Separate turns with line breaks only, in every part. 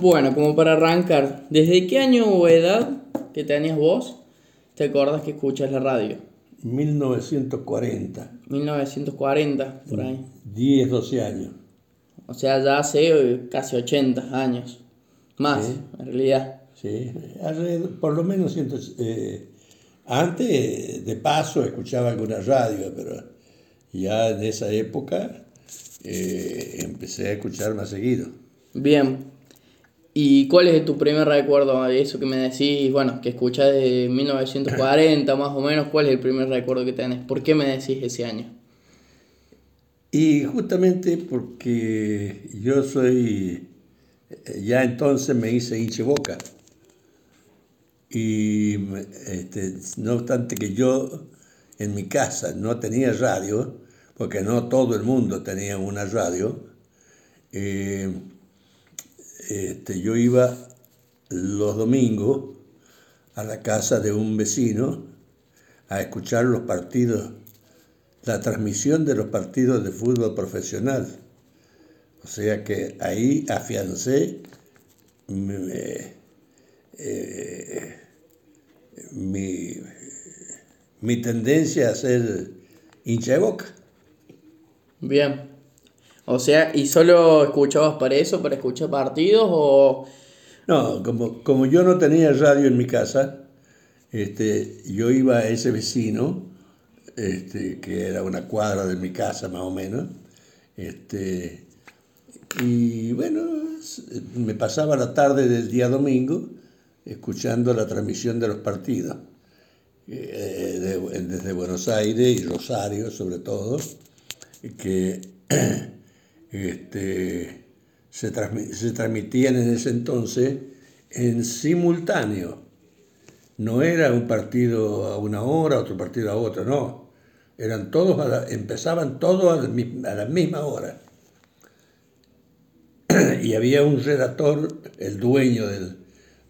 Bueno, como para arrancar, ¿desde qué año o edad que tenías vos te acordás que escuchas la radio?
1940.
1940, por ahí.
10, 12 años.
O sea, ya hace eh, casi 80 años. Más,
Sí.
en realidad.
Sí, por lo menos ciento- eh, antes de paso escuchaba alguna radio, pero ya en esa época eh, empecé a escuchar más seguido.
Bien. ¿Y cuál es tu primer recuerdo de eso que me decís? Bueno, que escuchás de 1940 más o menos. ¿Cuál es el primer recuerdo que tenés? ¿Por qué me decís ese año?
Y justamente porque yo soy, eh, ya entonces me hice hinche boca. Y este, no obstante que yo en mi casa no tenía radio, porque no todo el mundo tenía una radio, eh, este, yo iba los domingos a la casa de un vecino a escuchar los partidos la transmisión de los partidos de fútbol profesional. O sea que ahí afiancé eh, mi, mi tendencia a ser hincha de boca.
Bien. O sea, ¿y solo escuchabas para eso, para escuchar partidos o...?
No, como, como yo no tenía radio en mi casa, este, yo iba a ese vecino, este, que era una cuadra de mi casa más o menos, este, y bueno, me pasaba la tarde del día domingo escuchando la transmisión de los partidos, eh, de- desde Buenos Aires y Rosario sobre todo, que este, se, se transmitían en ese entonces en simultáneo. No era un partido a una hora, otro partido a otra, no. Eran todos, a empezaban todos a la, a la misma hora. Y había un redactor, el dueño del,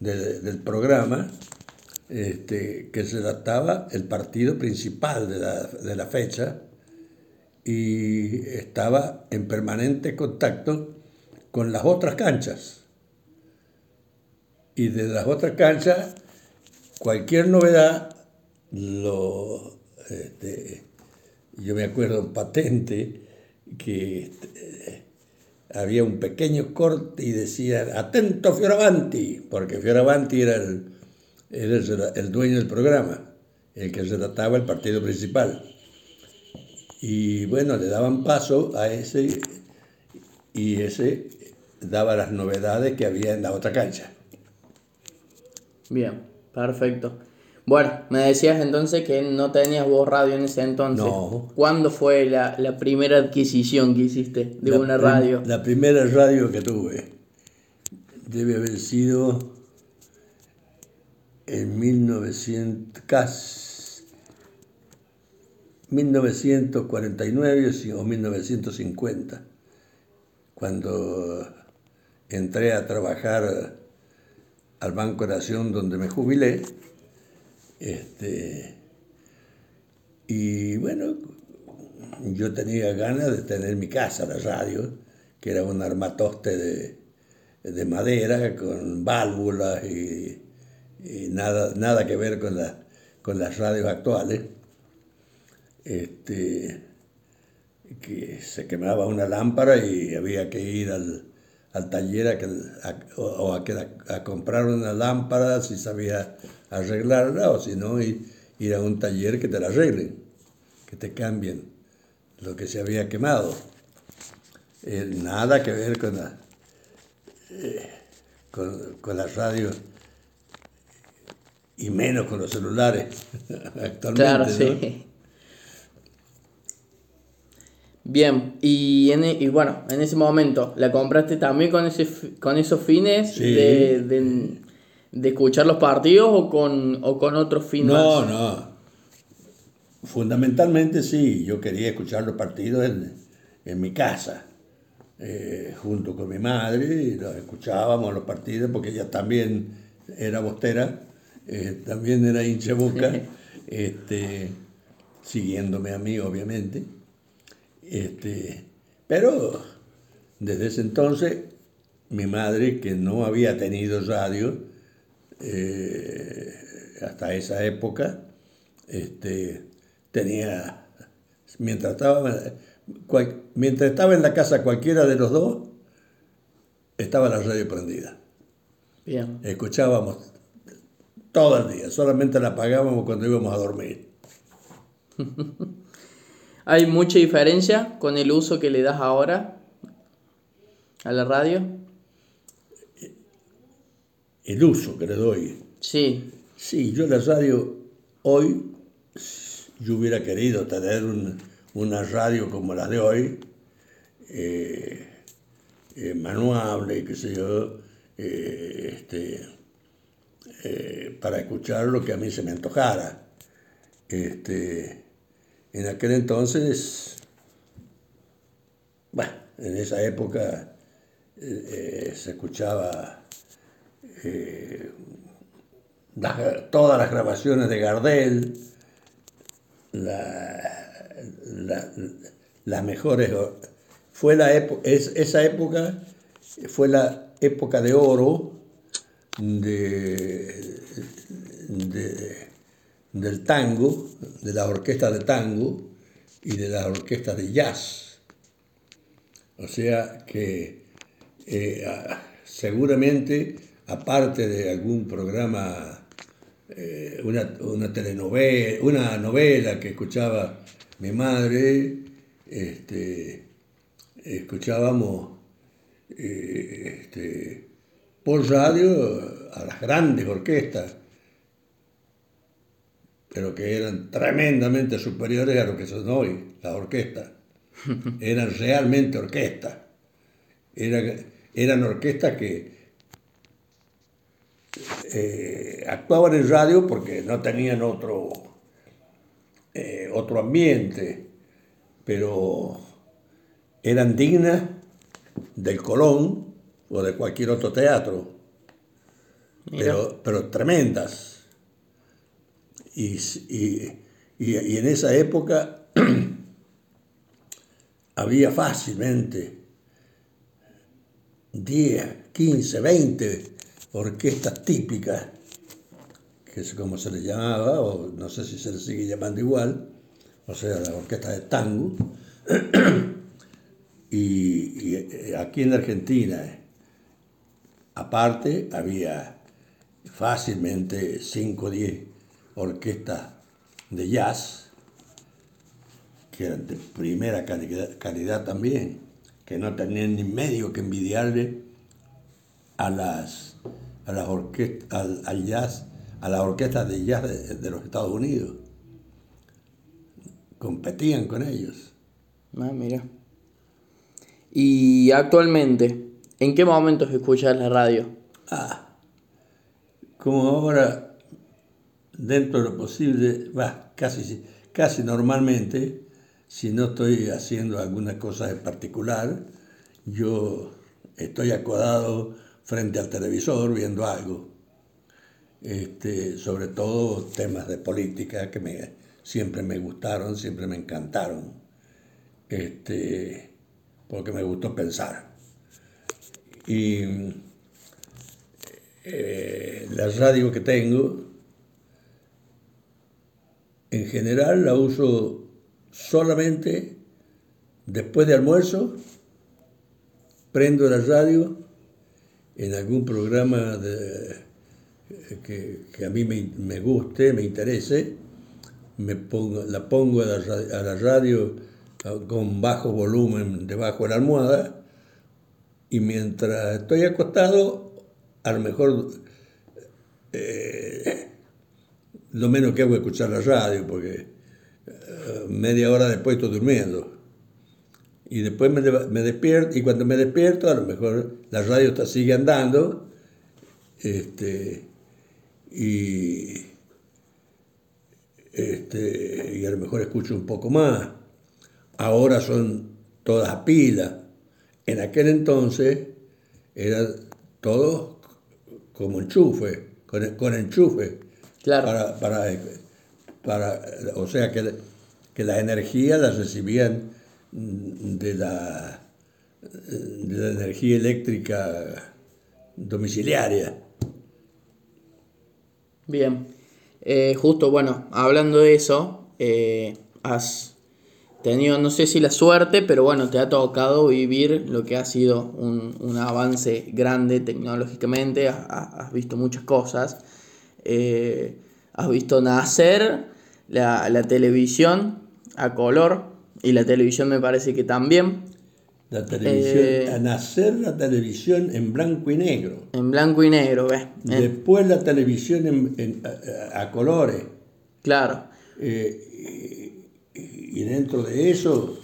del- del programa, este, que redactaba el partido principal de la, de la fecha y estaba en permanente contacto con las otras canchas. Y de las otras canchas, cualquier novedad, lo, este, yo me acuerdo patente que este, había un pequeño corte y decía, atento Fioravanti, porque Fioravanti era el, el dueño del programa, el que relataba el partido principal. Y bueno, le daban paso a ese y ese daba las novedades que había en la otra cancha.
Bien, perfecto. Bueno, me decías entonces que no tenías vos radio en ese entonces.
No.
¿Cuándo fue la, la primera adquisición que hiciste de
La
una radio?
La primera radio que tuve debe haber sido en 1900, casi 1949 sí, o 1950, cuando entré a trabajar al Banco Nación donde me jubilé. Este, y bueno, yo tenía ganas de tener mi casa, la radio, que era un armatoste de, de madera con válvulas y, y nada, nada que ver con, la- con las radios actuales. Este, que se quemaba una lámpara y había que ir al, al taller a que- a- o, a, que- a comprar una lámpara si sabía arreglarla o si no ir, ir a un taller que te la arreglen, que te cambien lo que se había quemado. Eh, nada que ver con la, eh, con, con las radios y menos con los celulares actualmente.
Claro,
¿no?
sí. Bien, y, en, e- y bueno, en ese momento, ¿la compraste también con, ese, con esos fines
Sí.
de, de, de escuchar los partidos o con, o con otros fines?
No,
más?
no. Fundamentalmente sí, yo quería escuchar los partidos en, en mi casa, eh, junto con mi madre, y los escuchábamos los partidos porque ella también era bostera, eh, también era hincha boca, este, siguiéndome a mí obviamente. Este, pero desde ese entonces mi madre, que no había tenido radio eh, hasta esa época, este, tenía, mientras estaba, mientras estaba en la casa cualquiera de los dos, estaba la radio prendida.
Bien.
Escuchábamos todo el día, solamente la apagábamos cuando íbamos a dormir.
¿Hay mucha diferencia con el uso que le das ahora a la radio?
El uso que le doy.
Sí.
Sí, yo la radio hoy, yo hubiera querido tener una radio como la de hoy, eh, eh, manuable, qué sé yo, eh, este, para escuchar lo que a mí se me antojara. Este, en aquel entonces, bueno, en esa época se escuchaba todas las grabaciones de Gardel, las mejores. Fue la es, esa época fue la época de oro de, del tango, de la orquesta de tango y de la orquesta de jazz. O sea que eh, seguramente, aparte de algún programa eh, una, una, telenovela, una novela que escuchaba mi madre, este, escuchábamos eh, este, por radio a las grandes orquestas, pero que eran tremendamente superiores a lo que son hoy, las orquestas. Eran realmente orquestas. Eran, eran orquestas que eh, actuaban en radio porque no tenían otro, eh, otro ambiente, pero eran dignas del Colón o de cualquier otro teatro, pero, pero, tremendas. Y, y, y en esa época había fácilmente 10, 15, 20 orquestas típicas, que es como se le llamaba, o no sé si se le sigue llamando igual, o sea, la orquesta de tango. y, eh, aquí en Argentina, aparte, había fácilmente 5 o 10 orquestas de jazz, que eran de primera calidad también, que no tenían ni medio que envidiarle a las a las al, al, jazz, a las orquestas de jazz de, los Estados Unidos. Competían con ellos.
Ah, mira. Y actualmente, ¿en qué momentos escuchas la radio?
Ah, como ahora, dentro de lo posible, va, casi, casi normalmente, si no estoy haciendo alguna cosa en particular, yo estoy acodado frente al televisor viendo algo. Este, sobre todo temas de política que me, siempre me gustaron, siempre me encantaron, este, porque me gustó pensar. Y eh, la radio que tengo, en general la uso solamente después de almuerzo, prendo la radio en algún programa de, que, a mí me, guste, me interese, me pongo, la pongo a la, radio con bajo volumen debajo de la almohada y mientras estoy acostado, a lo mejor eh, lo menos que hago es escuchar la radio porque eh, media hora después estoy durmiendo. Y después me, despierto, y cuando me despierto, a lo mejor la radio está, sigue andando, este, y, este, y a lo mejor escucho un poco más. Ahora son todas a. En aquel entonces era todo como enchufe, con, con enchufe.
Claro.
Para, para, para, o sea que, que la energía la recibían de la, de la energía eléctrica domiciliaria.
Bien. Eh, justo, bueno, hablando de eso, eh, has tenido, no sé si la suerte, pero bueno, te ha tocado vivir lo que ha sido un, un avance grande tecnológicamente, has, has visto muchas cosas, eh, has visto nacer la, la televisión a color y la televisión me parece que también.
La televisión,
Eh,
a nacer la televisión en blanco y negro.
En blanco y negro, ¿ves?
Después la televisión en- en- a, a colores.
claro.
Eh, y dentro de eso,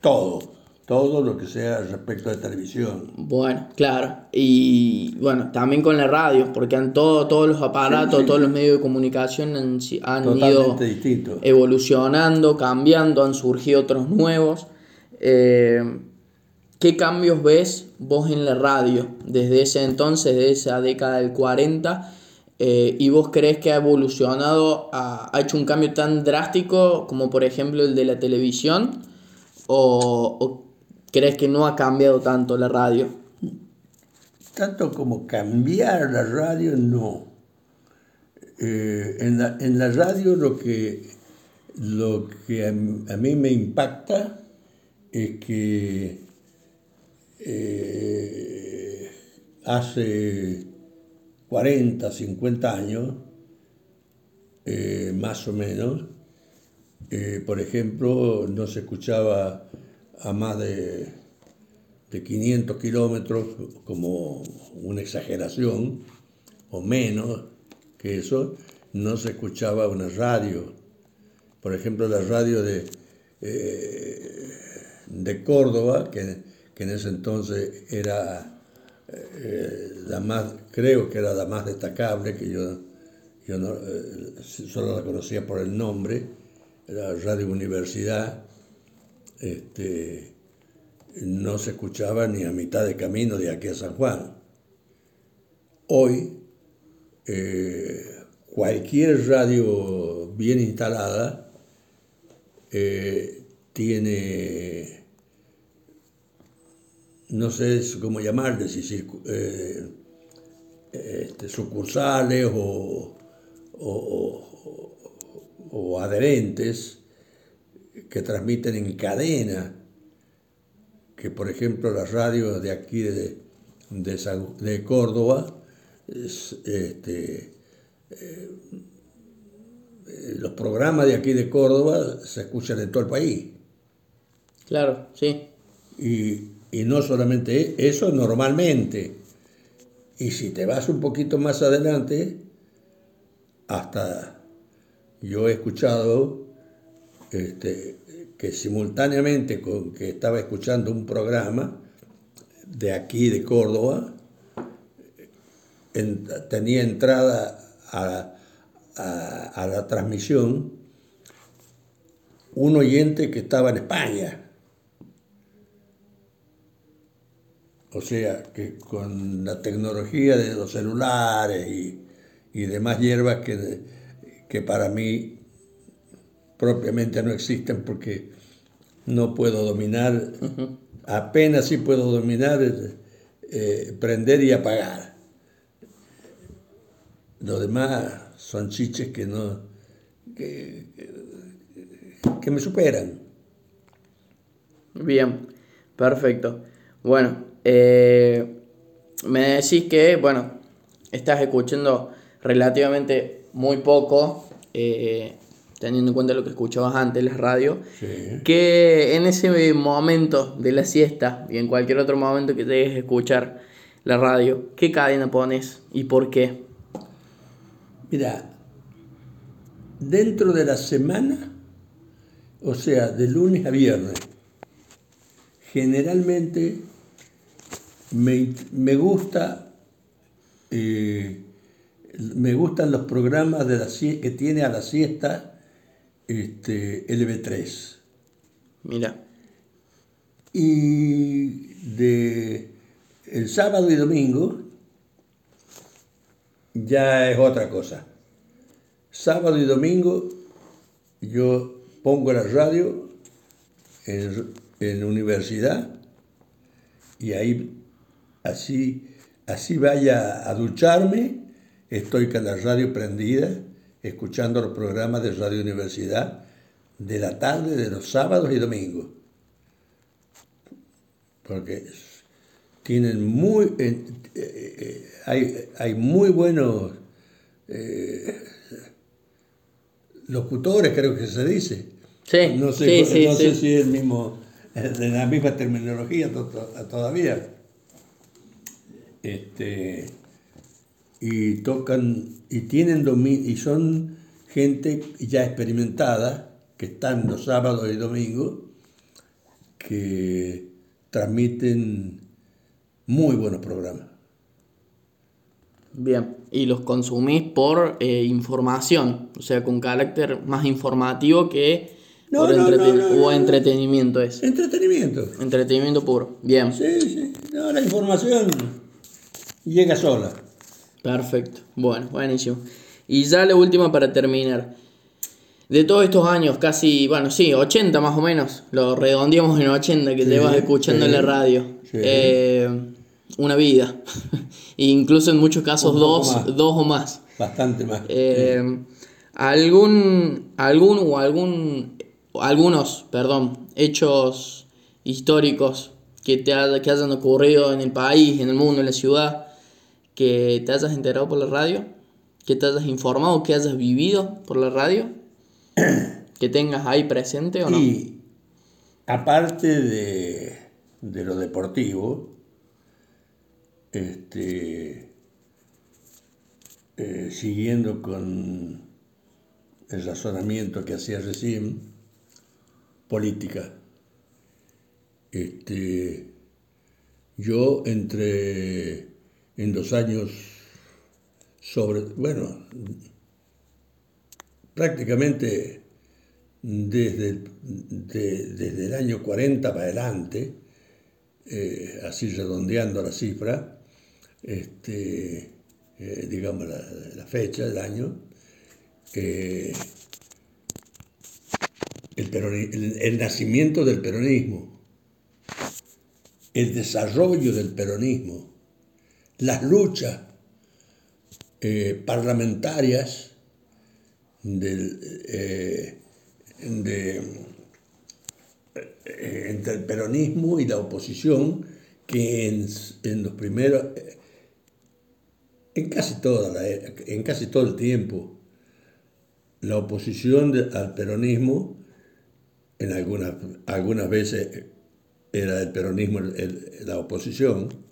todo, todo lo que sea respecto de televisión.
Bueno, claro. Y bueno, también con la radio, porque han todo, todos los aparatos, todos los medios de comunicación han, han ido
distinto.
evolucionando, cambiando, han surgido otros nuevos. Eh, ¿Qué cambios ves vos en la radio desde ese entonces, de esa década del 40? eh, ¿Y vos crees que ha evolucionado, ha, ha hecho un cambio tan drástico como por ejemplo el de la televisión? ¿O, o crees que no ha cambiado tanto la radio?
Tanto como cambiar la radio, no. Eh, en, la, en la radio lo que, lo que a, mí me impacta es que eh, hace 40, 50 años, eh, más o menos, por ejemplo, no se escuchaba a más de, de 500 kilómetros como una exageración, o menos que eso, no se escuchaba una radio. Por ejemplo, la radio de, eh, de Córdoba, que, que en ese entonces era eh, la más, creo que era la más destacable, que yo, yo no, eh, solo la conocía por el nombre, era Radio Universidad, este, no se escuchaba ni a mitad de camino de aquí a San Juan. Hoy, eh, cualquier radio bien instalada eh, tiene, no sé cómo llamarle, eh, este, sucursales o, o- o- o adherentes que transmiten en cadena, que por ejemplo las radios de aquí de, de, San- de Córdoba, es, este, eh, los programas de aquí de Córdoba se escuchan en todo el país.
Claro, sí.
Y, y no solamente eso, normalmente. Y si te vas un poquito más adelante, hasta yo he escuchado este, que simultáneamente con que estaba escuchando un programa de aquí de Córdoba, en- tenía entrada a, a- a la transmisión un oyente que estaba en España. O sea, que con la tecnología de los celulares y, y demás hierbas que, que para mí propiamente no existen porque no puedo dominar, apenas sí puedo dominar eh, prender y apagar. Lo demás son chiches que no que, que me superan.
Bien, perfecto. Bueno, eh, me decís que, bueno, estás escuchando relativamente muy poco, eh, teniendo en cuenta lo que escuchabas antes, la radio,
Sí.
que en ese momento de la siesta y en cualquier otro momento que te dejes escuchar la radio, ¿qué cadena pones y por qué?
Mira, dentro de la semana, o sea, de lunes a viernes, generalmente me, me gusta, eh, me gustan los programas de la, que tiene a la siesta este, LB3.
Mira,
Y de el sábado y domingo ya es otra cosa. Sábado y domingo yo pongo la radio en, en universidad y ahí así, así vaya a ducharme, estoy con la radio prendida, escuchando los programas de Radio Universidad de la tarde de los sábados y domingos. Porque tienen muy, eh, eh, hay, hay, muy buenos eh, locutores, creo que se dice.
Sí,
no sé,
sí, sí,
no
sí.
sé si es el mismo, de la misma terminología to- to- todavía. Este, y tocan, y tienen dominio, y son gente ya experimentada, que están los sábados y domingos, que transmiten muy buenos programas.
Bien, y los consumís por eh, información, o sea, con carácter más informativo que
No,
por
no,
entreten-
no, no,
o entretenimiento es.
Entretenimiento.
Entretenimiento puro. Bien,
Sí, sí. No, la información llega sola.
Perfecto. Bueno, buenísimo. Y ya la última para terminar. De todos estos años, casi, bueno, sí, 80 más o menos, lo redondeamos en 80 que
Sí,
llevas escuchando en la radio.
sí.
Eh, una vida. E incluso en muchos casos dos,
más.
dos o más.
Bastante más.
Eh, algún, algún o algún, algunos, perdón, hechos históricos que te ha- que hayan ocurrido en el país, en el mundo, en la ciudad, que te hayas enterado por la radio, que te hayas informado, que hayas vivido por la radio, que tengas ahí presente o no.
Y aparte de, de lo deportivo, este, eh, siguiendo con el razonamiento que hacía recién, política. Este, yo entre en los años sobre, bueno, prácticamente desde, desde el año 40 para adelante, eh, así redondeando la cifra, este, eh, digamos la, la fecha, el año, eh, el- el nacimiento del peronismo, el desarrollo del peronismo, las luchas eh, parlamentarias del, eh, de, eh, entre el peronismo y la oposición que en, en los primeros en casi toda la, en casi todo el tiempo la oposición al peronismo en algunas algunas veces era el peronismo la oposición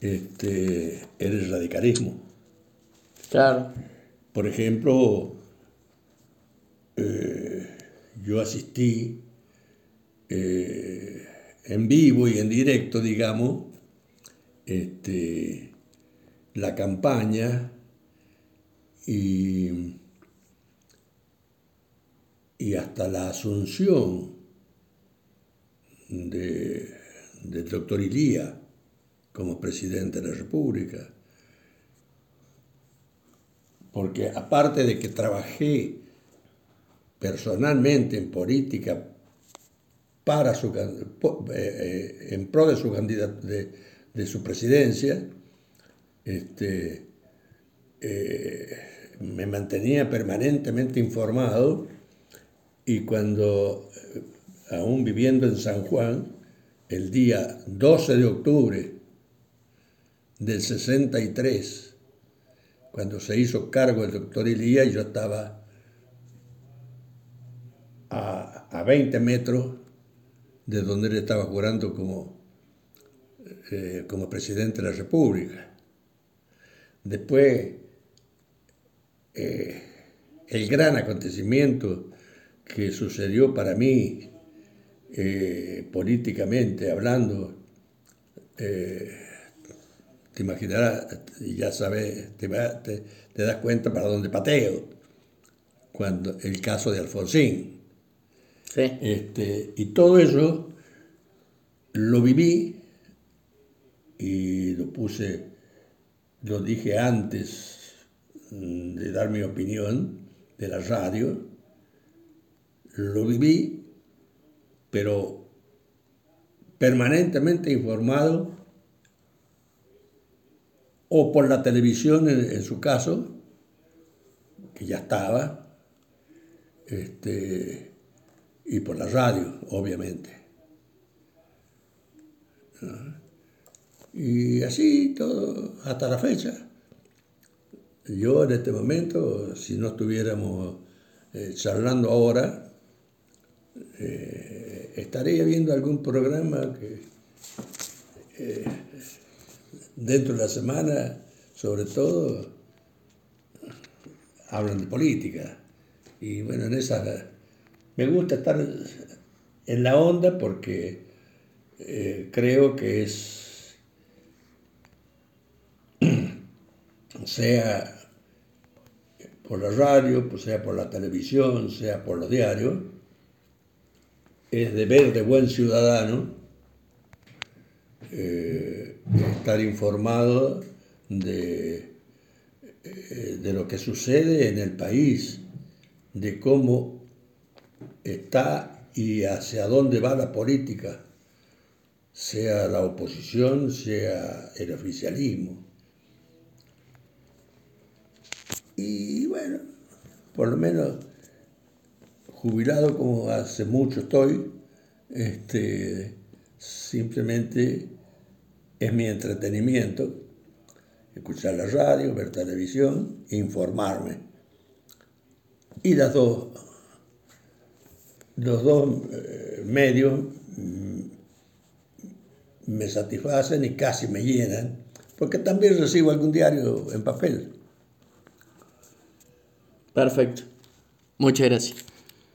este, era el radicalismo.
Claro,
por ejemplo, eh, yo asistí eh, en vivo y en directo, digamos, este, la campaña y, y hasta la asunción de- del doctor Ilía como presidente de la República. Porque aparte de que trabajé personalmente en política para su, eh, en pro de su, de, de su presidencia, este, eh, me mantenía permanentemente informado y cuando, eh, aún viviendo en San Juan, el día 12 de octubre del 63, cuando se hizo cargo el doctor Ilía, yo estaba a, a 20 metros de donde él estaba jurando como, eh, como presidente de la República. Después, eh, el gran acontecimiento que sucedió para mí, eh, políticamente hablando, te imaginarás, ya sabes, te, te- te das cuenta para dónde pateo, cuando el caso de Alfonsín.
sí.
Este, y todo eso lo viví y lo puse, lo dije antes mm, de dar mi opinión de la radio, lo viví, pero permanentemente informado o por la televisión en, su caso, que ya estaba, este, y por la radio, obviamente. Y así todo hasta la fecha. Yo en este momento, si no estuviéramos eh, charlando ahora, eh, estaría viendo algún programa que eh, dentro de la semana, sobre todo, hablan de política. Y bueno, en esa me gusta estar en la onda porque creo que es, sea por la radio, pues sea por la televisión, sea por los diarios, es deber de buen ciudadano eh, estar informado de, eh, de lo que sucede en el país, de cómo está y hacia dónde va la política, sea la oposición, sea el oficialismo. Y bueno, por lo menos jubilado como hace mucho estoy, este, simplemente es mi entretenimiento, escuchar la radio, ver televisión, informarme. Y las dos, los dos eh, medios mm, me satisfacen y casi me llenan, porque también recibo algún diario en papel.
Perfecto. Muchas gracias.